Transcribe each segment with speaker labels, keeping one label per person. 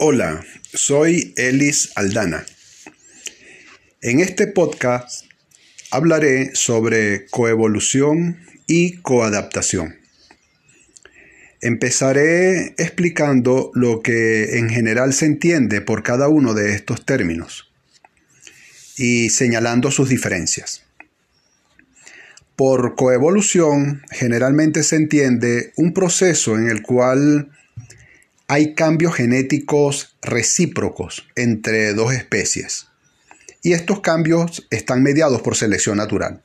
Speaker 1: Hola, soy Elis Aldana. En este podcast hablaré sobre coevolución y coadaptación. Empezaré explicando lo que en general se entiende por cada uno de estos términos y señalando sus diferencias. Por coevolución generalmente se entiende un proceso en el cual hay cambios genéticos recíprocos entre dos especies y estos cambios están mediados por selección natural.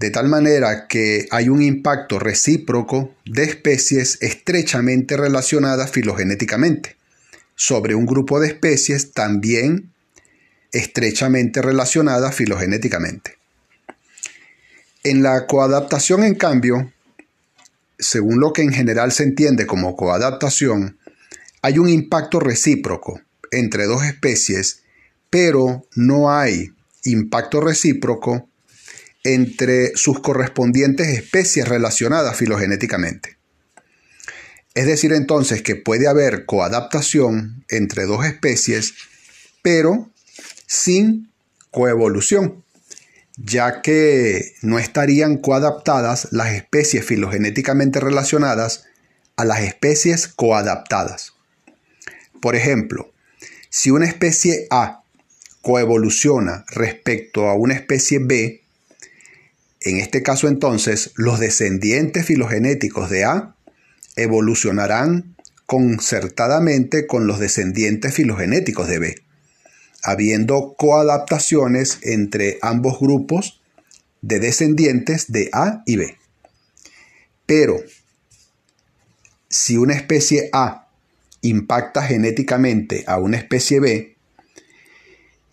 Speaker 1: De tal manera que hay un impacto recíproco de especies estrechamente relacionadas filogenéticamente sobre un grupo de especies también estrechamente relacionadas filogenéticamente. En la coadaptación, en cambio, según lo que en general se entiende como coadaptación, hay un impacto recíproco entre dos especies, pero no hay impacto recíproco entre sus correspondientes especies relacionadas filogenéticamente. Es decir, entonces que puede haber coadaptación entre dos especies, pero sin coevolución ya que no estarían coadaptadas las especies filogenéticamente relacionadas a las especies coadaptadas. Por ejemplo, si una especie A coevoluciona respecto a una especie B, en este caso entonces los descendientes filogenéticos de A evolucionarán concertadamente con los descendientes filogenéticos de B habiendo coadaptaciones entre ambos grupos de descendientes de A y B. Pero si una especie A impacta genéticamente a una especie B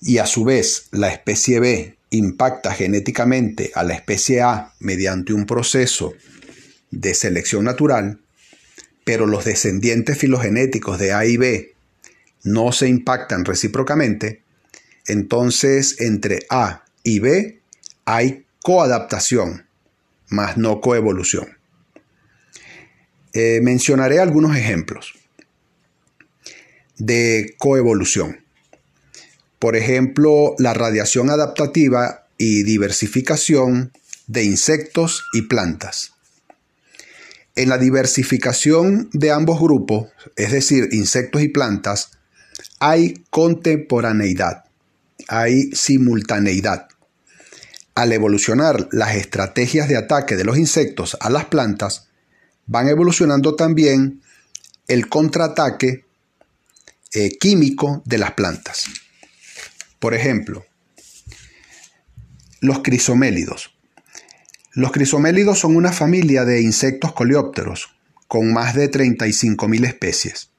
Speaker 1: y a su vez la especie B impacta genéticamente a la especie A mediante un proceso de selección natural, pero los descendientes filogenéticos de A y B no se impactan recíprocamente, entonces entre A y B hay coadaptación, más no coevolución. Eh, mencionaré algunos ejemplos de coevolución. Por ejemplo, la radiación adaptativa y diversificación de insectos y plantas. En la diversificación de ambos grupos, es decir, insectos y plantas, hay contemporaneidad, hay simultaneidad. Al evolucionar las estrategias de ataque de los insectos a las plantas, van evolucionando también el contraataque eh, químico de las plantas. Por ejemplo, los crisomélidos. Los crisomélidos son una familia de insectos coleópteros con más de 35.000 especies.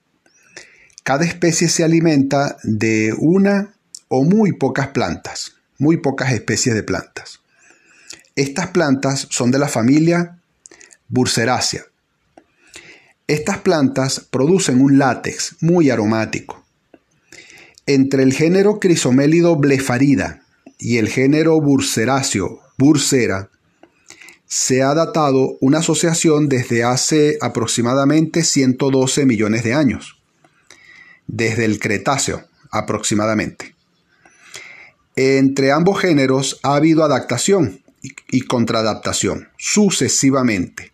Speaker 1: Cada especie se alimenta de una o muy pocas plantas, muy pocas especies de plantas. Estas plantas son de la familia Burseraceae. Estas plantas producen un látex muy aromático. Entre el género Crisomélido blefarida y el género Burseraceo, Bursera, se ha datado una asociación desde hace aproximadamente 112 millones de años desde el Cretáceo aproximadamente. Entre ambos géneros ha habido adaptación y contradaptación sucesivamente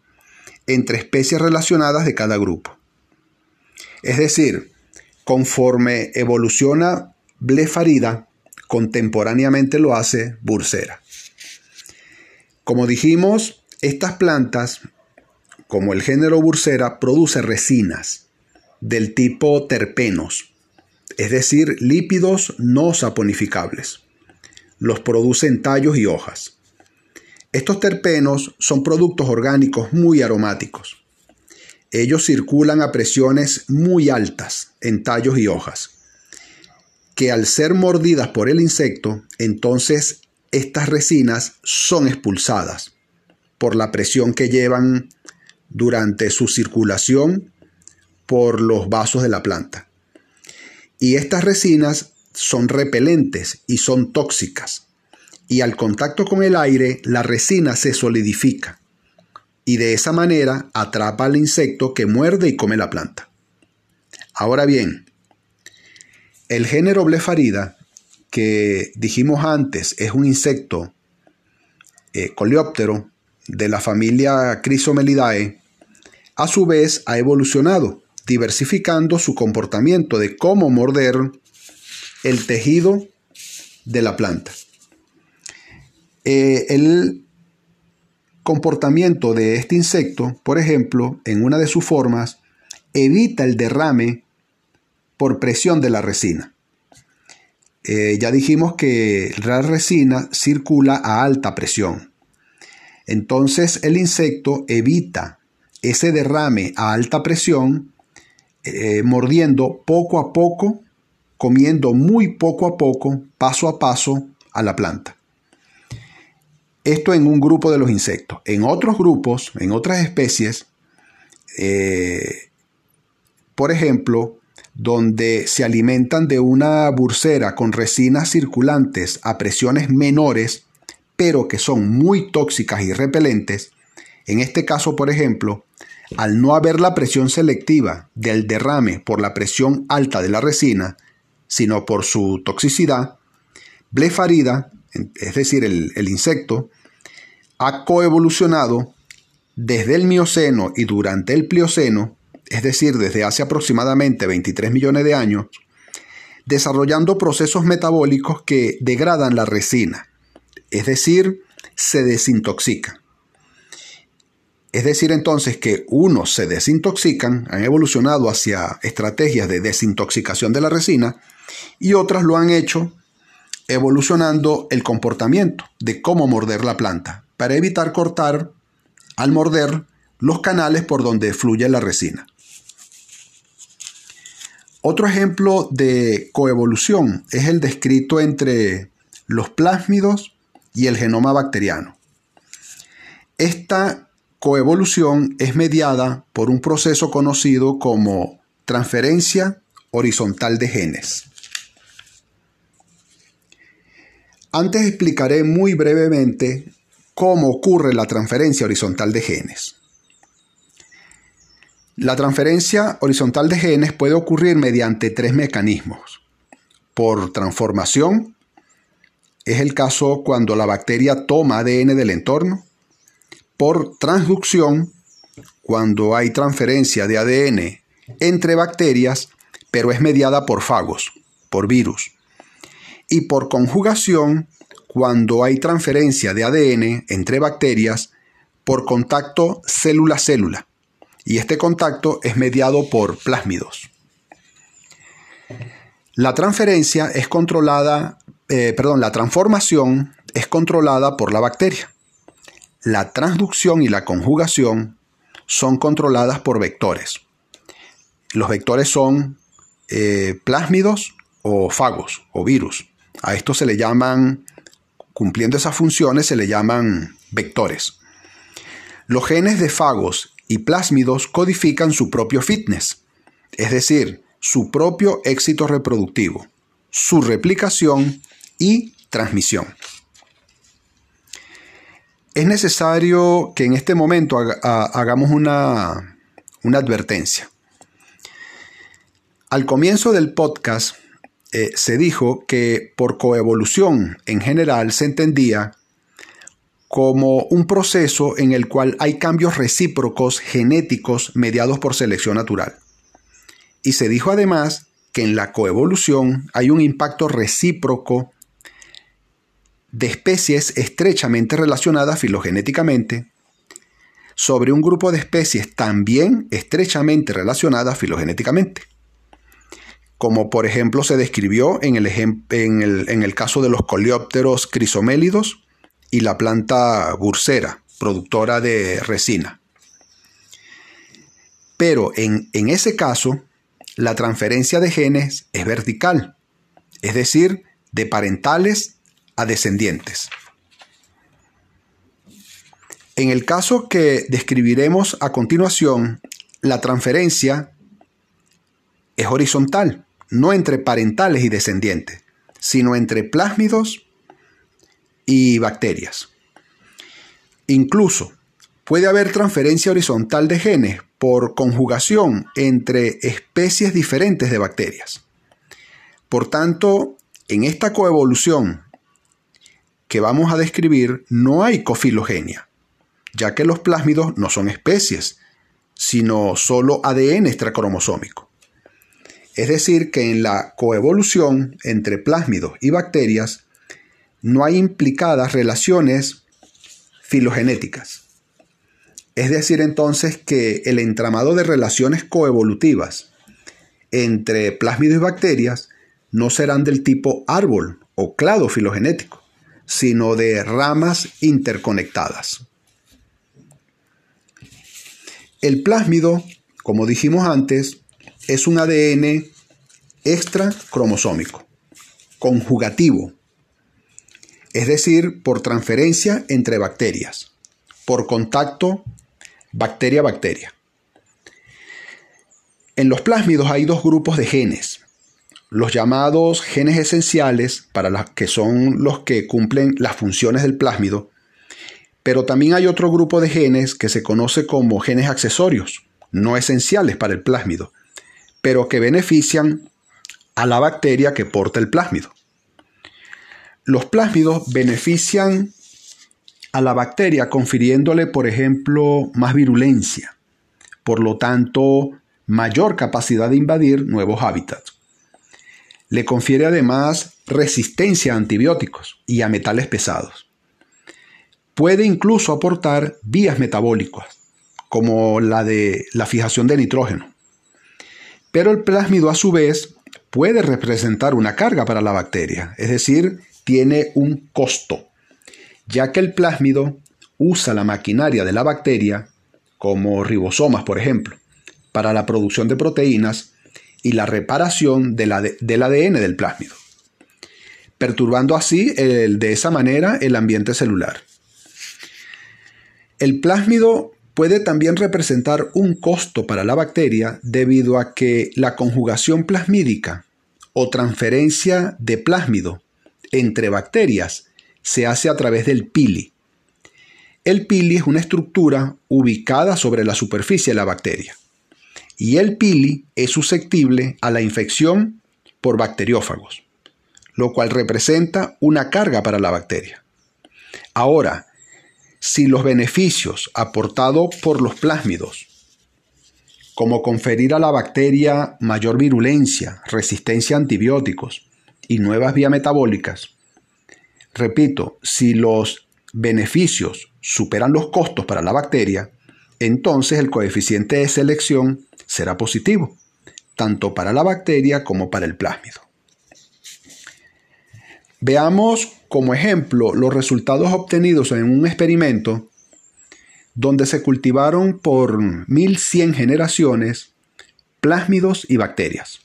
Speaker 1: entre especies relacionadas de cada grupo. Es decir, conforme evoluciona Blefarida, contemporáneamente lo hace Bursera. Como dijimos, estas plantas, como el género Bursera, produce resinas del tipo terpenos, es decir, lípidos no saponificables. Los producen tallos y hojas. Estos terpenos son productos orgánicos muy aromáticos. Ellos circulan a presiones muy altas en tallos y hojas, que al ser mordidas por el insecto, entonces estas resinas son expulsadas por la presión que llevan durante su circulación por los vasos de la planta. Y estas resinas son repelentes y son tóxicas. Y al contacto con el aire, la resina se solidifica. Y de esa manera atrapa al insecto que muerde y come la planta. Ahora bien, el género Blefarida, que dijimos antes es un insecto eh, coleóptero de la familia Chrysomelidae, a su vez ha evolucionado, diversificando su comportamiento de cómo morder el tejido de la planta. Eh, el comportamiento de este insecto, por ejemplo, en una de sus formas, evita el derrame por presión de la resina. Eh, ya dijimos que la resina circula a alta presión. Entonces el insecto evita ese derrame a alta presión eh, mordiendo poco a poco, comiendo muy poco a poco, paso a paso a la planta. Esto en un grupo de los insectos. En otros grupos, en otras especies, eh, por ejemplo, donde se alimentan de una bursera con resinas circulantes a presiones menores, pero que son muy tóxicas y repelentes, en este caso, por ejemplo, al no haber la presión selectiva del derrame por la presión alta de la resina, sino por su toxicidad, blefarida, es decir, el, insecto, ha coevolucionado desde el Mioceno y durante el Plioceno es decir, desde hace aproximadamente 23 millones de años, desarrollando procesos metabólicos que degradan la resina, es decir, se desintoxican. Es decir, entonces que unos se desintoxican, han evolucionado hacia estrategias de desintoxicación de la resina, y otras lo han hecho evolucionando el comportamiento de cómo morder la planta, para evitar cortar al morder los canales por donde fluye la resina. Otro ejemplo de coevolución es el descrito entre los plásmidos y el genoma bacteriano. Esta coevolución es mediada por un proceso conocido como transferencia horizontal de genes. Antes explicaré muy brevemente cómo ocurre la transferencia horizontal de genes. La transferencia horizontal de genes puede ocurrir mediante tres mecanismos. Por transformación, es el caso cuando la bacteria toma ADN del entorno. Por transducción, cuando hay transferencia de ADN entre bacterias, pero es mediada por fagos, por virus. Y por conjugación, cuando hay transferencia de ADN entre bacterias por contacto célula-célula y este contacto es mediado por plásmidos. La transferencia es controlada, eh, perdón, la transformación es controlada por la bacteria. La transducción y la conjugación son controladas por vectores. Los vectores son eh, plásmidos o fagos o virus. A esto se le llaman, cumpliendo esas funciones, se le llaman vectores. Los genes de fagos y plásmidos codifican su propio fitness, es decir, su propio éxito reproductivo, su replicación y transmisión. Es necesario que en este momento hagamos una, advertencia. Al comienzo del podcast eh, se dijo que por coevolución en general se entendía como un proceso en el cual hay cambios recíprocos genéticos mediados por selección natural. Y se dijo además que en la coevolución hay un impacto recíproco de especies estrechamente relacionadas filogenéticamente sobre un grupo de especies también estrechamente relacionadas filogenéticamente. Como por ejemplo se describió en el, caso de los coleópteros crisomélidos, y la planta bursera, productora de resina. Pero en ese caso, la transferencia de genes es vertical, es decir, de parentales a descendientes. En el caso que describiremos a continuación, la transferencia es horizontal, no entre parentales y descendientes, sino entre plásmidos y bacterias. Incluso puede haber transferencia horizontal de genes por conjugación entre especies diferentes de bacterias. Por tanto, en esta coevolución que vamos a describir no hay cofilogenia, ya que los plásmidos no son especies, sino solo ADN extracromosómico. Es decir, que en la coevolución entre plásmidos y bacterias no hay implicadas relaciones filogenéticas. Es decir, entonces que el entramado de relaciones coevolutivas entre plásmidos y bacterias no serán del tipo árbol o clado filogenético, sino de ramas interconectadas. El plásmido, como dijimos antes, es un ADN extracromosómico, conjugativo, es decir, por transferencia entre bacterias, por contacto bacteria-bacteria. En los plásmidos hay dos grupos de genes, los llamados genes esenciales, para las que son los que cumplen las funciones del plásmido, pero también hay otro grupo de genes que se conoce como genes accesorios, no esenciales para el plásmido, pero que benefician a la bacteria que porta el plásmido. Los plásmidos benefician a la bacteria confiriéndole, por ejemplo, más virulencia, por lo tanto, mayor capacidad de invadir nuevos hábitats. Le confiere además resistencia a antibióticos y a metales pesados. Puede incluso aportar vías metabólicas, como la de la fijación de nitrógeno. Pero el plásmido a su vez puede representar una carga para la bacteria, es decir, tiene un costo, ya que el plásmido usa la maquinaria de la bacteria, como ribosomas por ejemplo, para la producción de proteínas y la reparación del ADN del plásmido, perturbando así de esa manera el ambiente celular. El plásmido puede también representar un costo para la bacteria debido a que la conjugación plasmídica o transferencia de plásmido entre bacterias se hace a través del pili. El pili es una estructura ubicada sobre la superficie de la bacteria y el pili es susceptible a la infección por bacteriófagos, lo cual representa una carga para la bacteria. Ahora, si los beneficios aportados por los plásmidos, como conferir a la bacteria mayor virulencia, resistencia a antibióticos y nuevas vías metabólicas, repito, si los beneficios superan los costos para la bacteria, entonces el coeficiente de selección será positivo, tanto para la bacteria como para el plásmido. Veamos como ejemplo los resultados obtenidos en un experimento donde se cultivaron por 1100 generaciones plásmidos y bacterias.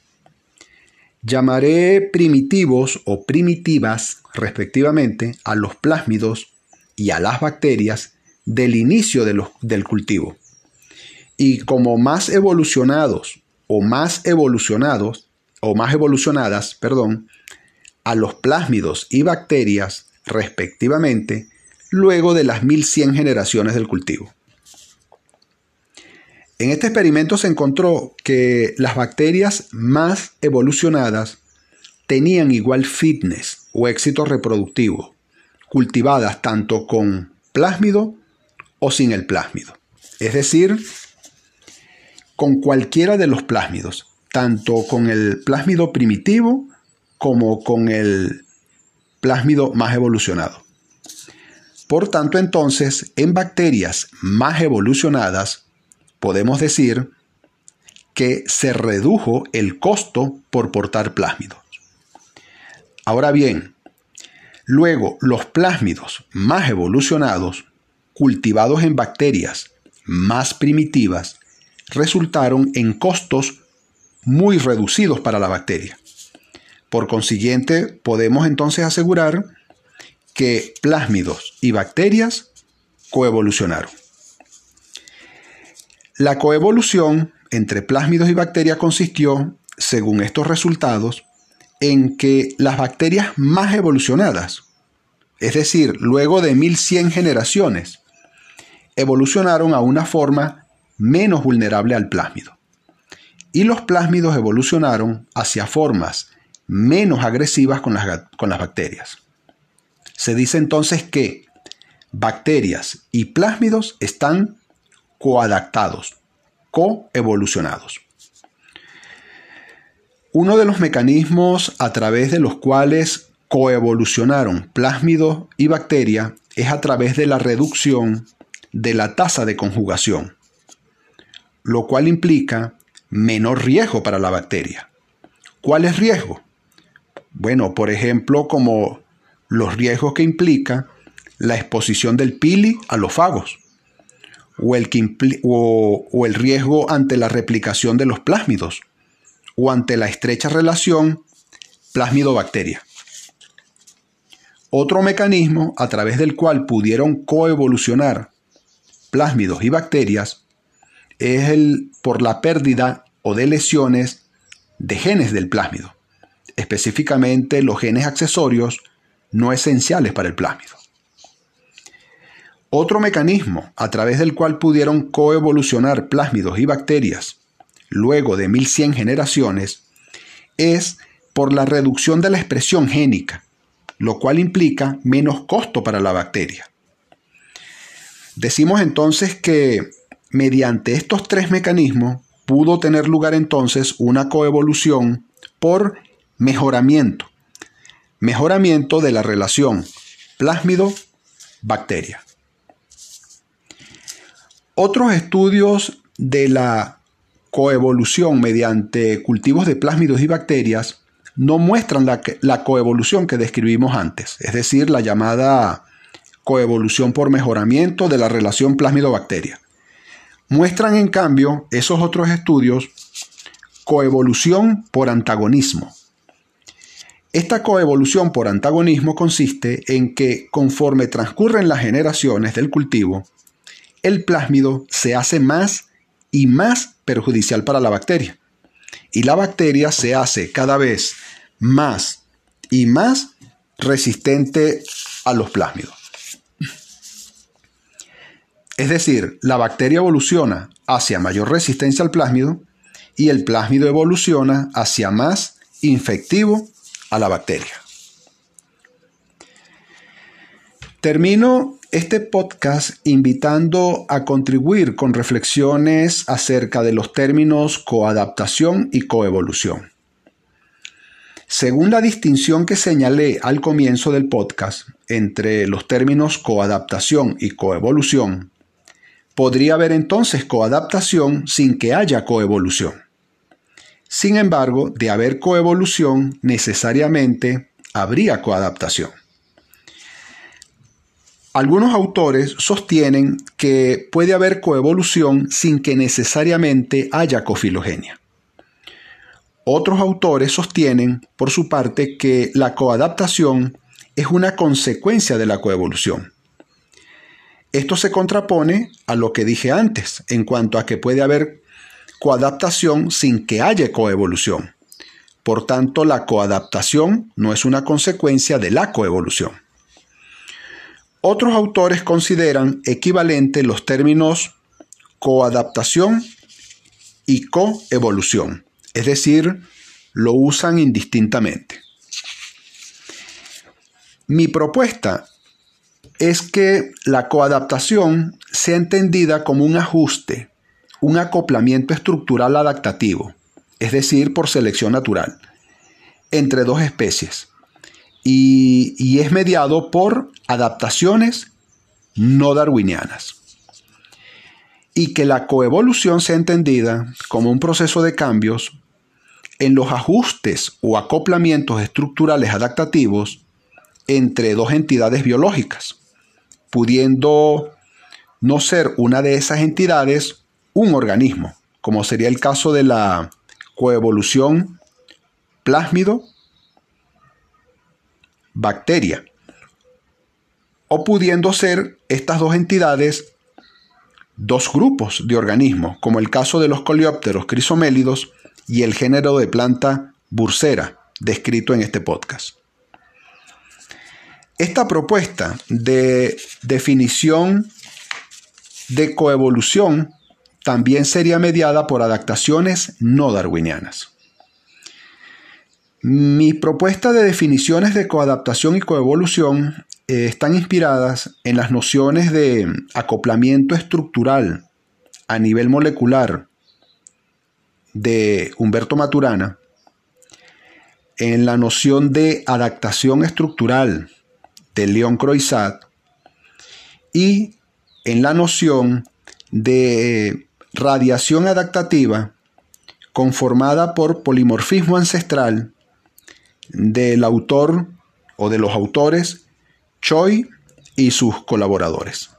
Speaker 1: Llamaré primitivos o primitivas respectivamente a los plásmidos y a las bacterias del inicio del cultivo. Y como más evolucionados o más evolucionados o más evolucionadas, perdón, a los plásmidos y bacterias respectivamente luego de las 1100 generaciones del cultivo. En este experimento se encontró que las bacterias más evolucionadas tenían igual fitness o éxito reproductivo, cultivadas tanto con plásmido o sin el plásmido. Es decir, con cualquiera de los plásmidos, tanto con el plásmido primitivo como con el plásmido más evolucionado. Por tanto, entonces, en bacterias más evolucionadas, podemos decir que se redujo el costo por portar plásmidos. Ahora bien, luego los plásmidos más evolucionados, cultivados en bacterias más primitivas, resultaron en costos muy reducidos para la bacteria. Por consiguiente, podemos entonces asegurar que plásmidos y bacterias coevolucionaron. La coevolución entre plásmidos y bacterias consistió, según estos resultados, en que las bacterias más evolucionadas, es decir, luego de 1100 generaciones, evolucionaron a una forma menos vulnerable al plásmido. Y los plásmidos evolucionaron hacia formas menos agresivas con las, con las bacterias. Se dice entonces que bacterias y plásmidos están coadaptados, coevolucionados. Uno de los mecanismos a través de los cuales coevolucionaron plásmidos y bacteria es a través de la reducción de la tasa de conjugación, lo cual implica menor riesgo para la bacteria. ¿Cuál es riesgo? Bueno, por ejemplo, como los riesgos que implica la exposición del pili a los fagos, o el, riesgo ante la replicación de los plásmidos, o ante la estrecha relación plásmido-bacteria. Otro mecanismo a través del cual pudieron coevolucionar plásmidos y bacterias es el por la pérdida o de lesiones de genes del plásmido, específicamente los genes accesorios no esenciales para el plásmido. Otro mecanismo a través del cual pudieron coevolucionar plásmidos y bacterias luego de 1100 generaciones es por la reducción de la expresión génica, lo cual implica menos costo para la bacteria. Decimos entonces que mediante estos tres mecanismos pudo tener lugar entonces una coevolución por mejoramiento, mejoramiento de la relación plásmido-bacteria. Otros estudios de la coevolución mediante cultivos de plásmidos y bacterias no muestran la, coevolución que describimos antes, es decir, la llamada coevolución por mejoramiento de la relación plásmido-bacteria. Muestran en cambio esos otros estudios coevolución por antagonismo. Esta coevolución por antagonismo consiste en que conforme transcurren las generaciones del cultivo, el plásmido se hace más y más perjudicial para la bacteria. Y la bacteria se hace cada vez más y más resistente a los plásmidos. Es decir, la bacteria evoluciona hacia mayor resistencia al plásmido y el plásmido evoluciona hacia más infectivo la bacteria. Termino este podcast invitando a contribuir con reflexiones acerca de los términos coadaptación y coevolución. Según la distinción que señalé al comienzo del podcast entre los términos coadaptación y coevolución, podría haber entonces coadaptación sin que haya coevolución. Sin embargo, de haber coevolución, necesariamente habría coadaptación. Algunos autores sostienen que puede haber coevolución sin que necesariamente haya cofilogenia. Otros autores sostienen, por su parte, que la coadaptación es una consecuencia de la coevolución. Esto se contrapone a lo que dije antes en cuanto a que puede haber coadaptación sin que haya coevolución. Por tanto, la coadaptación no es una consecuencia de la coevolución. Otros autores consideran equivalentes los términos coadaptación y coevolución, es decir, lo usan indistintamente. Mi propuesta es que la coadaptación sea entendida como un ajuste, un acoplamiento estructural adaptativo, es decir, por selección natural, entre dos especies, y, es mediado por adaptaciones no darwinianas. Y que la coevolución sea entendida como un proceso de cambios en los ajustes o acoplamientos estructurales adaptativos entre dos entidades biológicas, pudiendo no ser una de esas entidades un organismo, como sería el caso de la coevolución plásmido bacteria. O pudiendo ser estas dos entidades dos grupos de organismos, como el caso de los coleópteros crisomélidos y el género de planta bursera, descrito en este podcast. Esta propuesta de definición de coevolución también sería mediada por adaptaciones no darwinianas. Mi propuesta de definiciones de coadaptación y coevolución eh, están inspiradas en las nociones de acoplamiento estructural a nivel molecular de Humberto Maturana, en la noción de adaptación estructural de León Croizat y en la noción de radiación adaptativa conformada por polimorfismo ancestral del autor o de los autores Choi y sus colaboradores.